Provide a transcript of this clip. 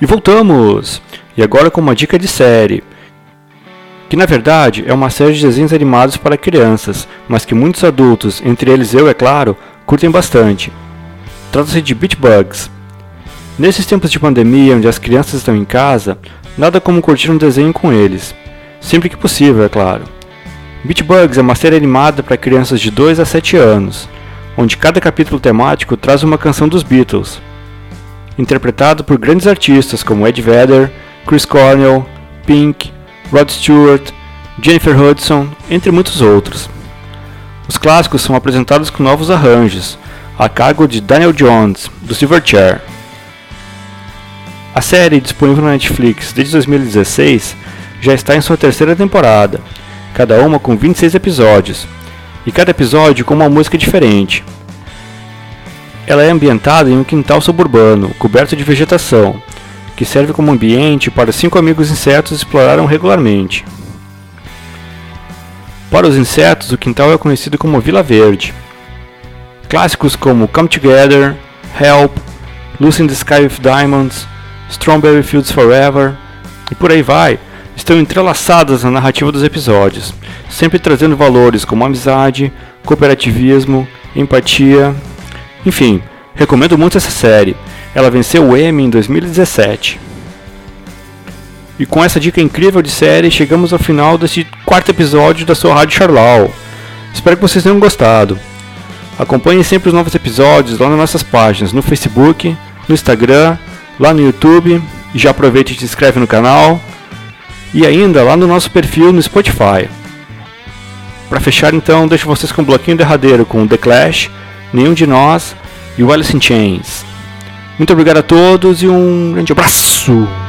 E voltamos! E agora com uma dica de série. Que na verdade é uma série de desenhos animados para crianças, mas que muitos adultos, entre eles eu, é claro, curtem bastante. Trata-se de Beat Bugs. Nesses tempos de pandemia, onde as crianças estão em casa, nada como curtir um desenho com eles. Sempre que possível, é claro. Beat Bugs é uma série animada para crianças de 2 a 7 anos, onde cada capítulo temático traz uma canção dos Beatles, interpretado por grandes artistas como Ed Vedder, Chris Cornell, Pink, Rod Stewart, Jennifer Hudson, entre muitos outros. Os clássicos são apresentados com novos arranjos, a cargo de Daniel Jones, do Silverchair. A série, disponível na Netflix desde 2016, já está em sua terceira temporada, cada uma com 26 episódios, e cada episódio com uma música diferente. Ela é ambientada em um quintal suburbano, coberto de vegetação, que serve como ambiente para cinco amigos insetos explorarem regularmente. Para os insetos, o quintal é conhecido como Vila Verde. Clássicos como Come Together, Help, Lucy in the Sky with Diamonds, Strawberry Fields Forever e por aí vai, estão entrelaçadas na narrativa dos episódios, sempre trazendo valores como amizade, cooperativismo, empatia. Enfim, recomendo muito essa série. Ela venceu o Emmy em 2017. E com essa dica incrível de série, chegamos ao final desse quarto episódio da sua Rádio Charlau. Espero que vocês tenham gostado. Acompanhem sempre os novos episódios lá nas nossas páginas, no Facebook, no Instagram lá no YouTube. E já aproveita e se inscreve no canal. E ainda lá no nosso perfil no Spotify. Para fechar então, deixo vocês com um bloquinho derradeiro com The Clash, Nenhum de Nós e o Alice in Chains. Muito obrigado a todos e um grande abraço!